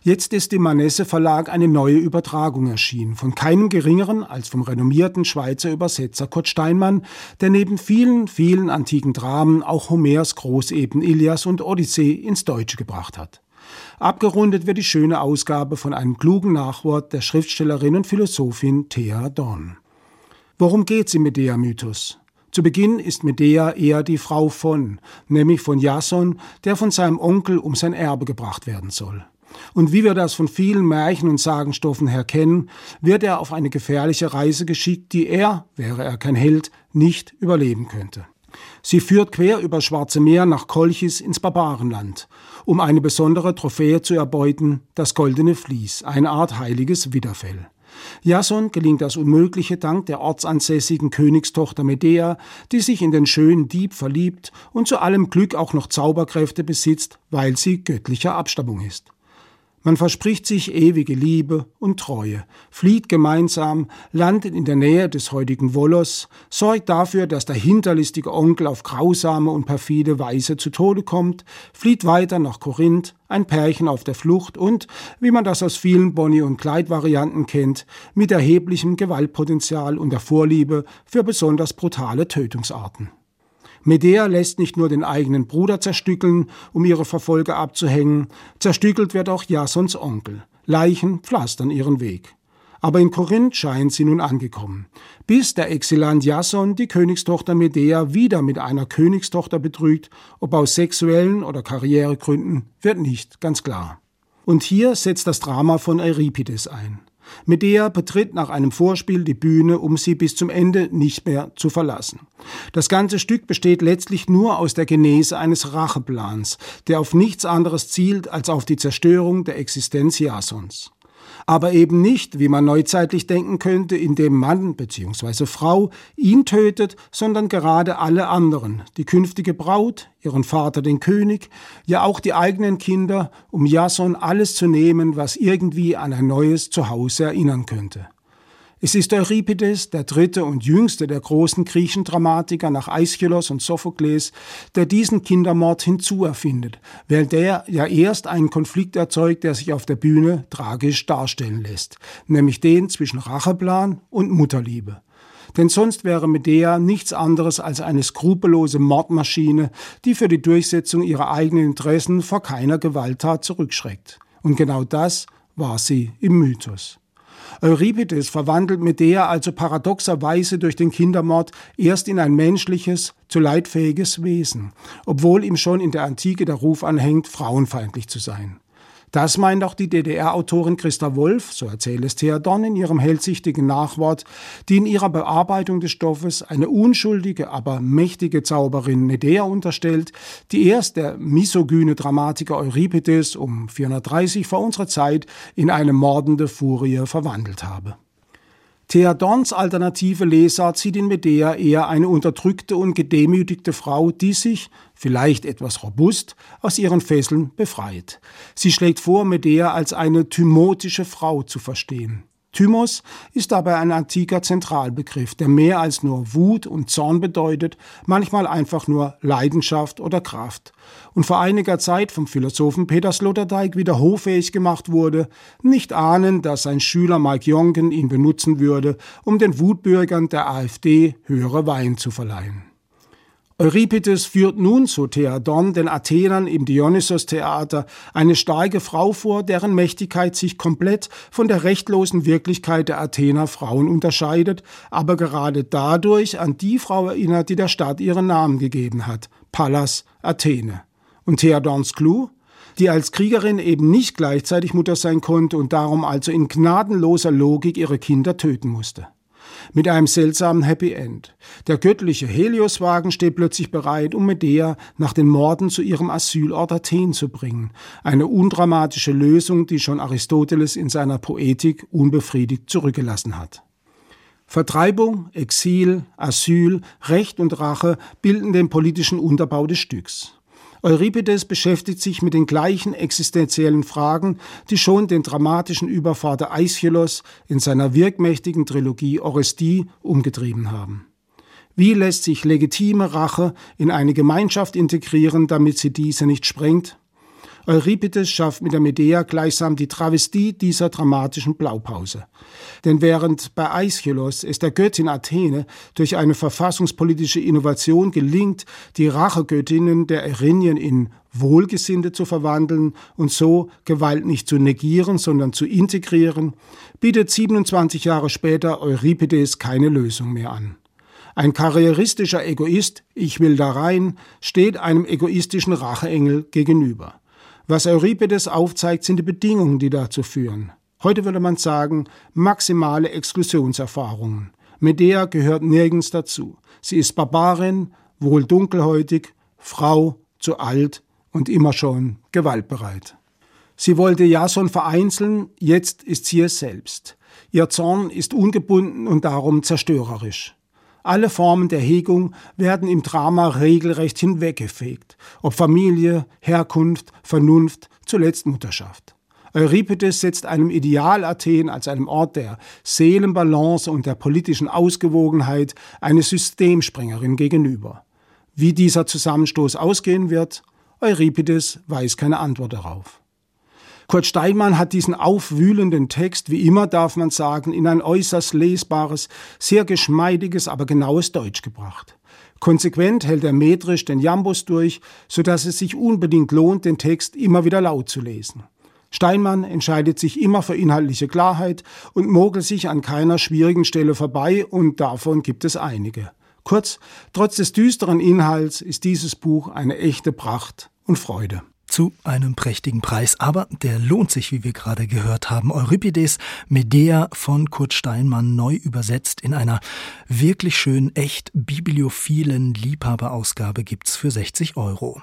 Jetzt ist im Manesse Verlag eine neue Übertragung erschienen, von keinem geringeren als vom renommierten Schweizer Übersetzer Kurt Steinmann, der neben vielen, vielen antiken Dramen auch Homers Großepen Ilias und Odyssee ins Deutsche gebracht hat. Abgerundet wird die schöne Ausgabe von einem klugen Nachwort der Schriftstellerin und Philosophin Thea Dorn. Worum geht's im Medea-Mythos? Zu Beginn ist Medea eher die Frau von, nämlich von Jason, der von seinem Onkel um sein Erbe gebracht werden soll. Und wie wir das von vielen Märchen und Sagenstoffen her kennen, wird er auf eine gefährliche Reise geschickt, die er, wäre er kein Held, nicht überleben könnte. Sie führt quer über Schwarze Meer nach Kolchis ins Barbarenland, um eine besondere Trophäe zu erbeuten, das goldene Vlies, eine Art heiliges Widderfell. Jason gelingt das Unmögliche dank der ortsansässigen Königstochter Medea, die sich in den schönen Dieb verliebt und zu allem Glück auch noch Zauberkräfte besitzt, weil sie göttlicher Abstammung ist. Man verspricht sich ewige Liebe und Treue, flieht gemeinsam, landet in der Nähe des heutigen Wollos, sorgt dafür, dass der hinterlistige Onkel auf grausame und perfide Weise zu Tode kommt, flieht weiter nach Korinth, ein Pärchen auf der Flucht und, wie man das aus vielen Bonnie- und Clyde-Varianten kennt, mit erheblichem Gewaltpotenzial und der Vorliebe für besonders brutale Tötungsarten. Medea lässt nicht nur den eigenen Bruder zerstückeln, um ihre Verfolger abzuhängen, zerstückelt wird auch Jasons Onkel. Leichen pflastern ihren Weg. Aber in Korinth scheint sie nun angekommen. Bis der Exilant Jason die Königstochter Medea wieder mit einer Königstochter betrügt, ob aus sexuellen oder Karrieregründen, wird nicht ganz klar. Und hier setzt das Drama von Euripides ein. Medea betritt nach einem Vorspiel die Bühne, um sie bis zum Ende nicht mehr zu verlassen. Das ganze Stück besteht letztlich nur aus der Genese eines Racheplans, der auf nichts anderes zielt als auf die Zerstörung der Existenz Jasons aber eben nicht, wie man neuzeitlich denken könnte, indem Mann bzw. Frau ihn tötet, sondern gerade alle anderen, die künftige Braut, ihren Vater den König, ja auch die eigenen Kinder, um Jason alles zu nehmen, was irgendwie an ein neues Zuhause erinnern könnte. Es ist Euripides, der dritte und jüngste der großen Griechendramatiker nach Aeschylus und Sophokles, der diesen Kindermord hinzuerfindet, während der ja erst einen Konflikt erzeugt, der sich auf der Bühne tragisch darstellen lässt, nämlich den zwischen Racheplan und Mutterliebe. Denn sonst wäre Medea nichts anderes als eine skrupellose Mordmaschine, die für die Durchsetzung ihrer eigenen Interessen vor keiner Gewalttat zurückschreckt. Und genau das war sie im Mythos. Euripides verwandelt Medea also paradoxerweise durch den Kindermord erst in ein menschliches, zu leidfähiges Wesen, obwohl ihm schon in der Antike der Ruf anhängt, frauenfeindlich zu sein. Das meint auch die DDR-Autorin Christa Wolf, so erzählt es Theodon in ihrem hellsichtigen Nachwort, die in ihrer Bearbeitung des Stoffes eine unschuldige, aber mächtige Zauberin Medea unterstellt, die erst der misogyne Dramatiker Euripides um 430 vor unserer Zeit in eine mordende Furie verwandelt habe. Theodons alternative Lesart sieht in Medea eher eine unterdrückte und gedemütigte Frau, die sich, vielleicht etwas robust, aus ihren Fesseln befreit. Sie schlägt vor, Medea als eine thymotische Frau zu verstehen. Thymos ist dabei ein antiker Zentralbegriff, der mehr als nur Wut und Zorn bedeutet, manchmal einfach nur Leidenschaft oder Kraft. Und vor einiger Zeit vom Philosophen Peter Sloterdijk wieder hoffähig gemacht wurde, nicht ahnen, dass sein Schüler Mike Jonken ihn benutzen würde, um den Wutbürgern der AfD höhere Wein zu verleihen. Euripides führt nun zu Theadon, den Athenern im Dionysos-Theater, eine starke Frau vor, deren Mächtigkeit sich komplett von der rechtlosen Wirklichkeit der Athener Frauen unterscheidet, aber gerade dadurch an die Frau erinnert, die der Stadt ihren Namen gegeben hat, Pallas Athene. Und Theadons Clou? die als Kriegerin eben nicht gleichzeitig Mutter sein konnte und darum also in gnadenloser Logik ihre Kinder töten musste mit einem seltsamen Happy End. Der göttliche Helioswagen steht plötzlich bereit, um Medea nach den Morden zu ihrem Asylort Athen zu bringen. Eine undramatische Lösung, die schon Aristoteles in seiner Poetik unbefriedigt zurückgelassen hat. Vertreibung, Exil, Asyl, Recht und Rache bilden den politischen Unterbau des Stücks. Euripides beschäftigt sich mit den gleichen existenziellen Fragen, die schon den dramatischen Übervater Aeschylus in seiner wirkmächtigen Trilogie Orestie umgetrieben haben. Wie lässt sich legitime Rache in eine Gemeinschaft integrieren, damit sie diese nicht sprengt? Euripides schafft mit der Medea gleichsam die Travestie dieser dramatischen Blaupause. Denn während bei Aeschylus es der Göttin Athene durch eine verfassungspolitische Innovation gelingt, die Rachegöttinnen der Erinien in Wohlgesinnte zu verwandeln und so Gewalt nicht zu negieren, sondern zu integrieren, bietet 27 Jahre später Euripides keine Lösung mehr an. Ein karrieristischer Egoist, ich will da rein, steht einem egoistischen Racheengel gegenüber. Was Euripides aufzeigt, sind die Bedingungen, die dazu führen. Heute würde man sagen, maximale Exklusionserfahrungen. Medea gehört nirgends dazu. Sie ist Barbarin, wohl dunkelhäutig, Frau, zu alt und immer schon gewaltbereit. Sie wollte Jason vereinzeln, jetzt ist sie es selbst. Ihr Zorn ist ungebunden und darum zerstörerisch. Alle Formen der Hegung werden im Drama regelrecht hinweggefegt, ob Familie, Herkunft, Vernunft, zuletzt Mutterschaft. Euripides setzt einem Ideal Athen als einem Ort der Seelenbalance und der politischen Ausgewogenheit eine Systemsprengerin gegenüber. Wie dieser Zusammenstoß ausgehen wird, Euripides weiß keine Antwort darauf. Kurt Steinmann hat diesen aufwühlenden Text, wie immer darf man sagen, in ein äußerst lesbares, sehr geschmeidiges, aber genaues Deutsch gebracht. Konsequent hält er metrisch den Jambus durch, so dass es sich unbedingt lohnt, den Text immer wieder laut zu lesen. Steinmann entscheidet sich immer für inhaltliche Klarheit und mogelt sich an keiner schwierigen Stelle vorbei und davon gibt es einige. Kurz, trotz des düsteren Inhalts ist dieses Buch eine echte Pracht und Freude zu einem prächtigen Preis. Aber der lohnt sich, wie wir gerade gehört haben. Euripides Medea von Kurt Steinmann neu übersetzt in einer wirklich schön echt bibliophilen Liebhaberausgabe gibt's für 60 Euro.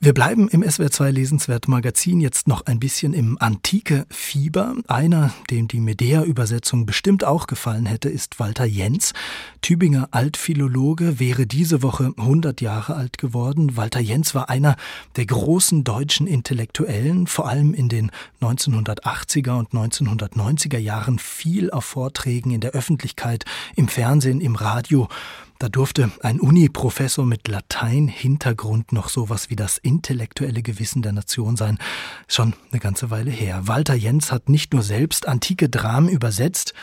Wir bleiben im SWR2 Lesenswert Magazin jetzt noch ein bisschen im antike Fieber. Einer, dem die Medea-Übersetzung bestimmt auch gefallen hätte, ist Walter Jens. Tübinger Altphilologe wäre diese Woche 100 Jahre alt geworden. Walter Jens war einer der großen deutschen deutschen Intellektuellen, vor allem in den 1980er und 1990er Jahren, viel auf Vorträgen in der Öffentlichkeit, im Fernsehen, im Radio. Da durfte ein Uni-Professor mit Latein-Hintergrund noch sowas wie das intellektuelle Gewissen der Nation sein. Schon eine ganze Weile her. Walter Jens hat nicht nur selbst antike Dramen übersetzt,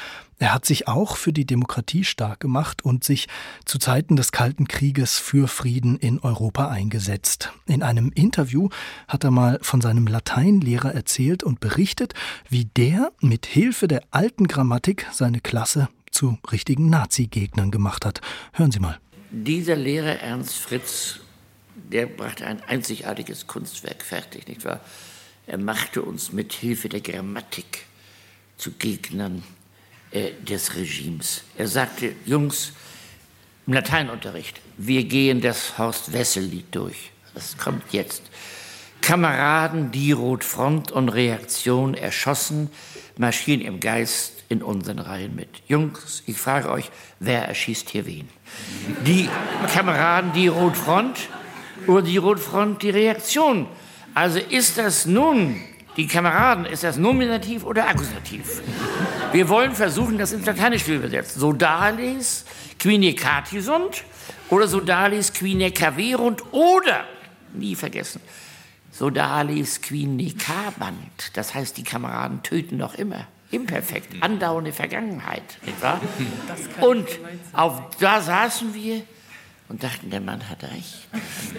er hat sich auch für die Demokratie stark gemacht und sich zu Zeiten des Kalten Krieges für Frieden in Europa eingesetzt. In einem Interview hat er mal von seinem Lateinlehrer erzählt und berichtet, wie der mit Hilfe der alten Grammatik seine Klasse zu richtigen Nazi-Gegnern gemacht hat. Hören Sie mal. Dieser Lehrer Ernst Fritz, der brachte ein einzigartiges Kunstwerk fertig, nicht wahr? Er machte uns mit Hilfe der Grammatik zu Gegnern äh, des Regimes. Er sagte, Jungs, im Lateinunterricht, wir gehen das Horst-Wessel-Lied durch. Das kommt jetzt. Kameraden, die Rotfront und Reaktion erschossen, marschieren im Geist in unseren Reihen mit. Jungs, ich frage euch, wer erschießt hier wen? Die Kameraden, die Rotfront oder die Rotfront, die Reaktion. Also ist das nun die Kameraden, ist das Nominativ oder Akkusativ? Wir wollen versuchen, das ins Lateinische zu übersetzen. Sodalis quine catisunt oder Sodalis quine caverunt oder, nie vergessen, Sodalis quine cabant. Das heißt, die Kameraden töten noch immer. Imperfekt, andauernde Vergangenheit, nicht wahr? Und auf da saßen wir und dachten, der Mann hat recht.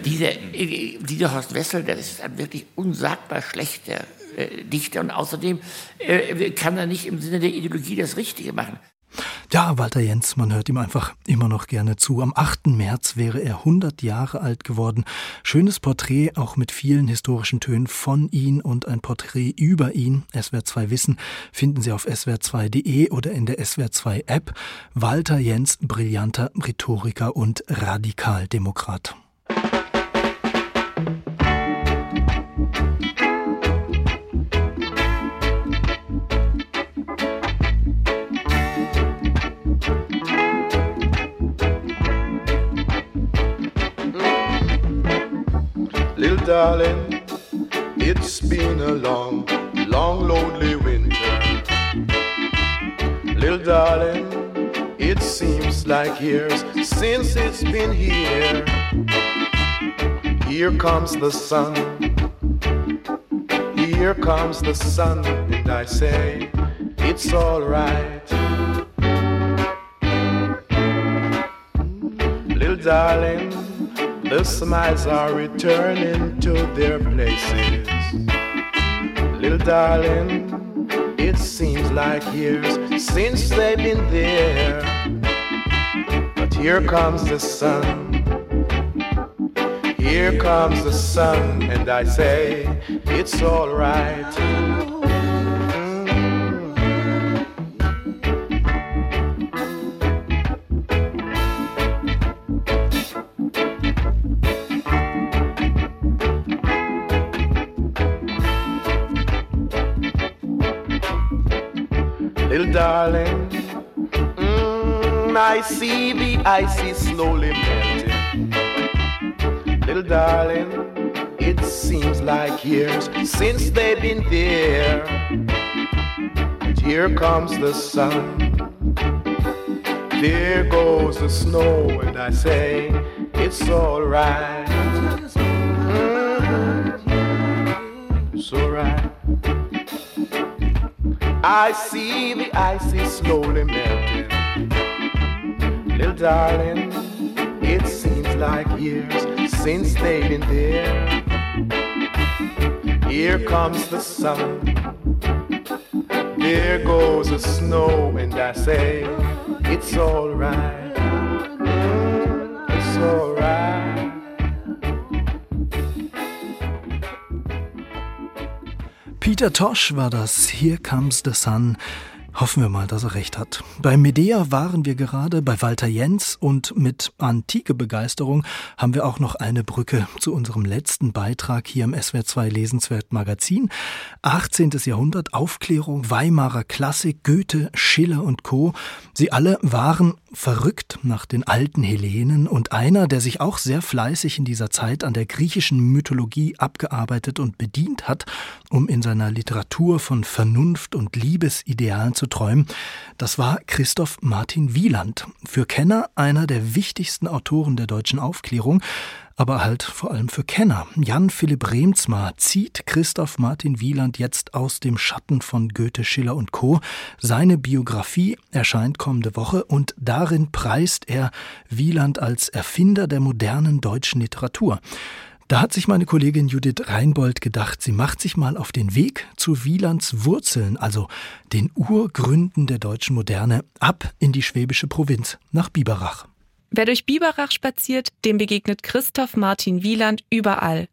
Dieser, dieser Horst Wessel, der ist ein wirklich unsagbar schlechter äh, Dichter und außerdem äh, kann er nicht im Sinne der Ideologie das Richtige machen. Ja, Walter Jens, man hört ihm einfach immer noch gerne zu. Am 8. März wäre er 100 Jahre alt geworden. Schönes Porträt, auch mit vielen historischen Tönen von ihm und ein Porträt über ihn. SWR2 Wissen finden Sie auf swr2.de oder in der SWR2 App. Walter Jens, brillanter Rhetoriker und Radikaldemokrat. Darling, it's been a long, long, lonely winter. Little darling, it seems like years since it's been here. Here comes the sun, here comes the sun, and I say, it's alright. Little darling, the smiles are returning to their places. Little darling, it seems like years since they've been there. But here comes the sun. Here comes the sun, and I say, it's alright. Darling. Mm, I see the ice is slowly melting. Little darling, it seems like years since they've been there. And here comes the sun. There goes the snow, and I say, it's alright. I see the ice is slowly melting. Little darling, it seems like years since they've been there. Here comes the sun. There goes the snow, and I say, it's alright. Peter Tosh war das Here Comes the Sun. Hoffen wir mal, dass er recht hat. Bei Medea waren wir gerade bei Walter Jens und mit antike Begeisterung haben wir auch noch eine Brücke zu unserem letzten Beitrag hier im SWR2 Lesenswert Magazin. 18. Jahrhundert, Aufklärung, Weimarer Klassik, Goethe, Schiller und Co. Sie alle waren verrückt nach den alten Hellenen und einer, der sich auch sehr fleißig in dieser Zeit an der griechischen Mythologie abgearbeitet und bedient hat, um in seiner Literatur von Vernunft und Liebesidealen zu träumen, das war Christoph Martin Wieland. Für Kenner einer der wichtigsten Autoren der deutschen Aufklärung, aber halt vor allem für Kenner. Jan Philipp Remsmar zieht Christoph Martin Wieland jetzt aus dem Schatten von Goethe, Schiller und Co. Seine Biografie erscheint kommende Woche und darin preist er Wieland als Erfinder der modernen deutschen Literatur. Da hat sich meine Kollegin Judith Reinbold gedacht, sie macht sich mal auf den Weg zu Wielands Wurzeln, also den Urgründen der deutschen Moderne, ab in die schwäbische Provinz nach Biberach. Wer durch Biberach spaziert, dem begegnet Christoph Martin Wieland überall.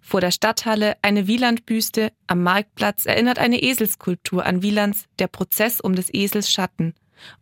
Vor der Stadthalle eine Wielandbüste, am Marktplatz erinnert eine Eselskulptur an Wielands Der Prozess um des Esels Schatten.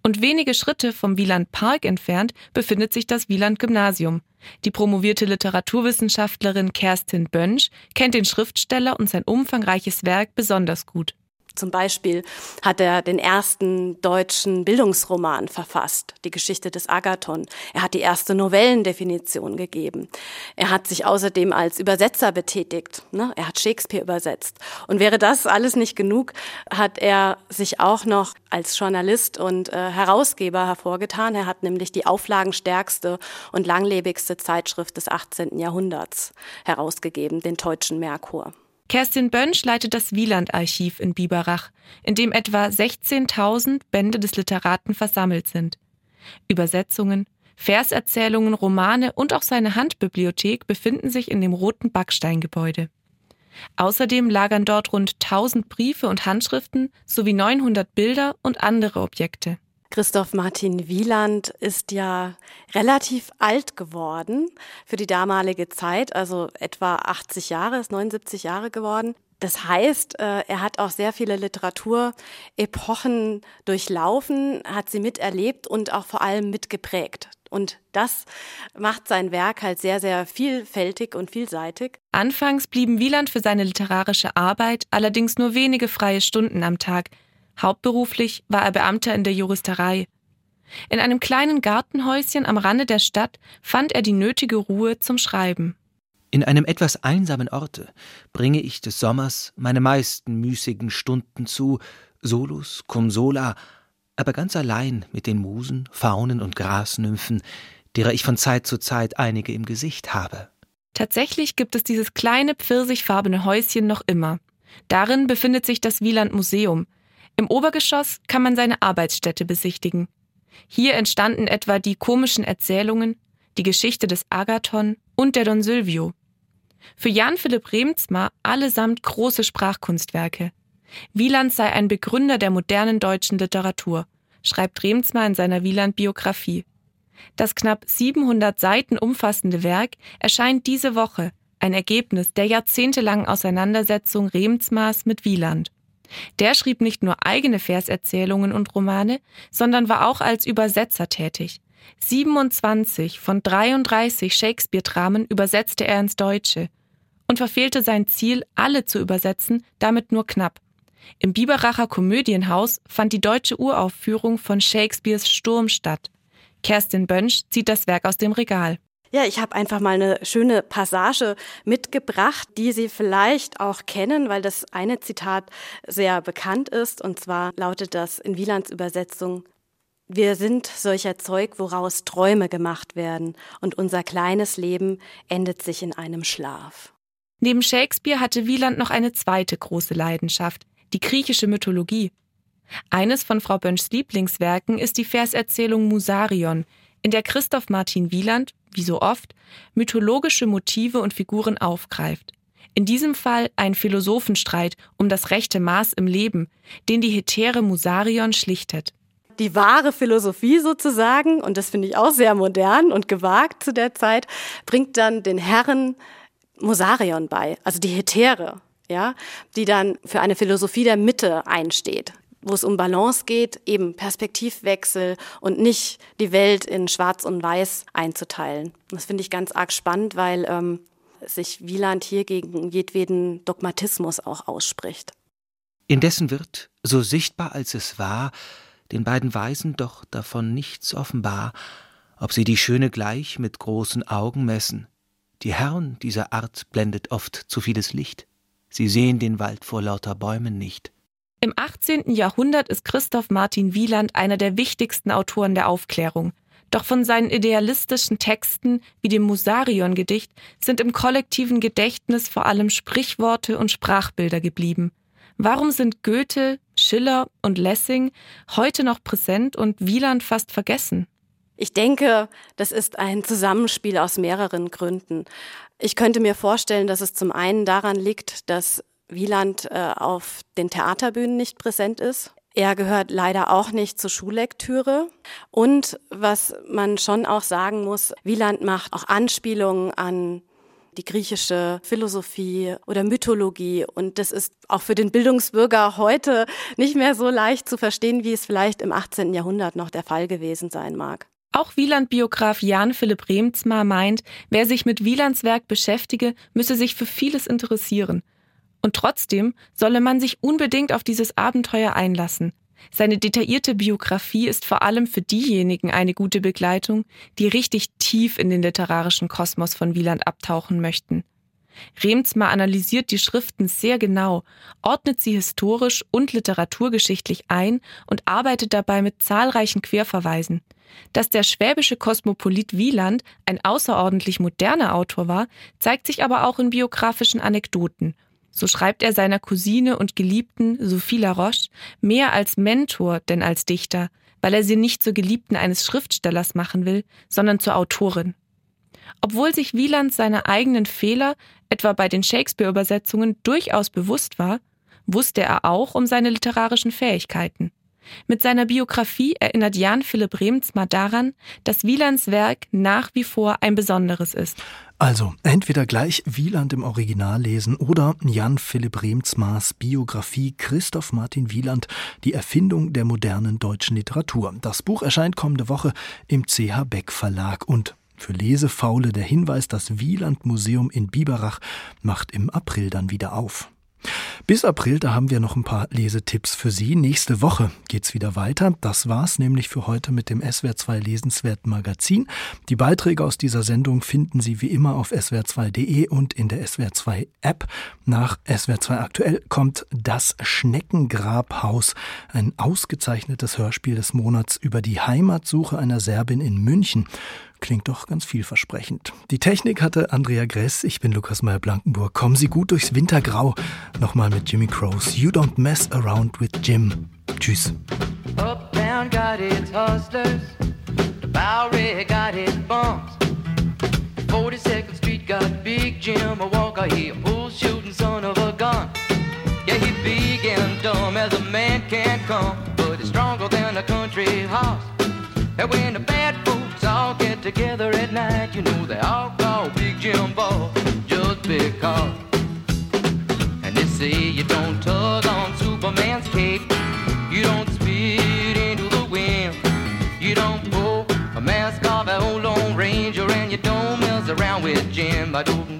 Und wenige Schritte vom Wieland Park entfernt befindet sich das Wieland Gymnasium. Die promovierte Literaturwissenschaftlerin Kerstin Bönsch kennt den Schriftsteller und sein umfangreiches Werk besonders gut. Zum Beispiel hat er den ersten deutschen Bildungsroman verfasst, die Geschichte des Agathon. Er hat die erste Novellendefinition gegeben. Er hat sich außerdem als Übersetzer betätigt. Ne? Er hat Shakespeare übersetzt. Und wäre das alles nicht genug, hat er sich auch noch als Journalist und äh, Herausgeber hervorgetan. Er hat nämlich die auflagenstärkste und langlebigste Zeitschrift des 18. Jahrhunderts herausgegeben, den Deutschen Merkur. Kerstin Bönsch leitet das Wieland-Archiv in Biberach, in dem etwa 16.000 Bände des Literaten versammelt sind. Übersetzungen, Verserzählungen, Romane und auch seine Handbibliothek befinden sich in dem roten Backsteingebäude. Außerdem lagern dort rund 1000 Briefe und Handschriften sowie 900 Bilder und andere Objekte. Christoph Martin Wieland ist ja relativ alt geworden für die damalige Zeit, also etwa 80 Jahre, ist 79 Jahre geworden. Das heißt, äh, er hat auch sehr viele Literaturepochen durchlaufen, hat sie miterlebt und auch vor allem mitgeprägt. Und das macht sein Werk halt sehr, sehr vielfältig und vielseitig. Anfangs blieben Wieland für seine literarische Arbeit allerdings nur wenige freie Stunden am Tag. Hauptberuflich war er Beamter in der Juristerei. In einem kleinen Gartenhäuschen am Rande der Stadt fand er die nötige Ruhe zum Schreiben. In einem etwas einsamen Orte bringe ich des Sommers meine meisten müßigen Stunden zu, solus cum sola, aber ganz allein mit den Musen, Faunen und Grasnymphen, derer ich von Zeit zu Zeit einige im Gesicht habe. Tatsächlich gibt es dieses kleine pfirsichfarbene Häuschen noch immer. Darin befindet sich das Wieland Museum, im Obergeschoss kann man seine Arbeitsstätte besichtigen. Hier entstanden etwa die komischen Erzählungen, die Geschichte des Agathon und der Don Sylvio. Für Jan Philipp Remsmar allesamt große Sprachkunstwerke. Wieland sei ein Begründer der modernen deutschen Literatur, schreibt Remsmar in seiner Wieland-Biografie. Das knapp 700 Seiten umfassende Werk erscheint diese Woche, ein Ergebnis der jahrzehntelangen Auseinandersetzung Remsmars mit Wieland. Der schrieb nicht nur eigene Verserzählungen und Romane, sondern war auch als Übersetzer tätig. 27 von 33 Shakespeare-Dramen übersetzte er ins Deutsche und verfehlte sein Ziel, alle zu übersetzen, damit nur knapp. Im Biberacher Komödienhaus fand die deutsche Uraufführung von Shakespeares Sturm statt. Kerstin Bönsch zieht das Werk aus dem Regal. Ja, ich habe einfach mal eine schöne Passage mitgebracht, die Sie vielleicht auch kennen, weil das eine Zitat sehr bekannt ist. Und zwar lautet das in Wielands Übersetzung, wir sind solcher Zeug, woraus Träume gemacht werden, und unser kleines Leben endet sich in einem Schlaf. Neben Shakespeare hatte Wieland noch eine zweite große Leidenschaft, die griechische Mythologie. Eines von Frau Bönschs Lieblingswerken ist die Verserzählung Musarion, in der Christoph Martin Wieland, wie so oft, mythologische Motive und Figuren aufgreift. In diesem Fall ein Philosophenstreit um das rechte Maß im Leben, den die Hetäre Musarion schlichtet. Die wahre Philosophie sozusagen, und das finde ich auch sehr modern und gewagt zu der Zeit, bringt dann den Herren Musarion bei, also die Hetäre, ja, die dann für eine Philosophie der Mitte einsteht wo es um Balance geht, eben Perspektivwechsel und nicht die Welt in Schwarz und Weiß einzuteilen. Das finde ich ganz arg spannend, weil ähm, sich Wieland hier gegen jedweden Dogmatismus auch ausspricht. Indessen wird, so sichtbar als es war, den beiden Weisen doch davon nichts offenbar, ob sie die Schöne gleich mit großen Augen messen. Die Herren dieser Art blendet oft zu vieles Licht. Sie sehen den Wald vor lauter Bäumen nicht. Im 18. Jahrhundert ist Christoph Martin Wieland einer der wichtigsten Autoren der Aufklärung. Doch von seinen idealistischen Texten wie dem Musarion-Gedicht sind im kollektiven Gedächtnis vor allem Sprichworte und Sprachbilder geblieben. Warum sind Goethe, Schiller und Lessing heute noch präsent und Wieland fast vergessen? Ich denke, das ist ein Zusammenspiel aus mehreren Gründen. Ich könnte mir vorstellen, dass es zum einen daran liegt, dass Wieland äh, auf den Theaterbühnen nicht präsent ist. Er gehört leider auch nicht zur Schullektüre. Und was man schon auch sagen muss, Wieland macht auch Anspielungen an die griechische Philosophie oder Mythologie. Und das ist auch für den Bildungsbürger heute nicht mehr so leicht zu verstehen, wie es vielleicht im 18. Jahrhundert noch der Fall gewesen sein mag. Auch Wieland-Biograf Jan Philipp Remzmar meint, wer sich mit Wielands Werk beschäftige, müsse sich für vieles interessieren. Und trotzdem solle man sich unbedingt auf dieses Abenteuer einlassen. Seine detaillierte Biografie ist vor allem für diejenigen eine gute Begleitung, die richtig tief in den literarischen Kosmos von Wieland abtauchen möchten. Remsmar analysiert die Schriften sehr genau, ordnet sie historisch und literaturgeschichtlich ein und arbeitet dabei mit zahlreichen Querverweisen. Dass der schwäbische Kosmopolit Wieland ein außerordentlich moderner Autor war, zeigt sich aber auch in biografischen Anekdoten so schreibt er seiner Cousine und Geliebten Sophie Laroche mehr als Mentor denn als Dichter, weil er sie nicht zur Geliebten eines Schriftstellers machen will, sondern zur Autorin. Obwohl sich Wieland seiner eigenen Fehler, etwa bei den Shakespeare-Übersetzungen, durchaus bewusst war, wusste er auch um seine literarischen Fähigkeiten. Mit seiner Biografie erinnert Jan Philipp Remzma daran, dass Wielands Werk nach wie vor ein besonderes ist. Also entweder gleich Wieland im Original lesen oder Jan Philipp Remzmars Biografie Christoph Martin Wieland, die Erfindung der modernen deutschen Literatur. Das Buch erscheint kommende Woche im CH Beck Verlag und für Lesefaule der Hinweis, das Wieland Museum in Biberach macht im April dann wieder auf. Bis April, da haben wir noch ein paar Lesetipps für Sie. Nächste Woche geht's wieder weiter. Das war's nämlich für heute mit dem SWR2 Lesenswerten Magazin. Die Beiträge aus dieser Sendung finden Sie wie immer auf swr2.de und in der SWR2 App. Nach SWR2 aktuell kommt das Schneckengrabhaus, ein ausgezeichnetes Hörspiel des Monats über die Heimatsuche einer Serbin in München. Klingt doch ganz vielversprechend. Die Technik hatte Andrea Gress, ich bin Lukas Meyer-Blankenburg. Kommen Sie gut durchs Wintergrau. Nochmal mit Jimmy Crows. You don't mess around with Jim. Tschüss. Uptown got its hustlers, the Bowery got its bumps. 42nd Street got Big Jim, a walker, he a bull shooting son of a gun. Yeah, he big and dumb as a man can come, but he's stronger than a country horse. And when the you know they all call Big Jim Ball just because. And they say you don't tug on Superman's cape, you don't spit into the wind, you don't pull a mask off an old Lone Ranger, and you don't mess around with Jim. I don't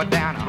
up or down.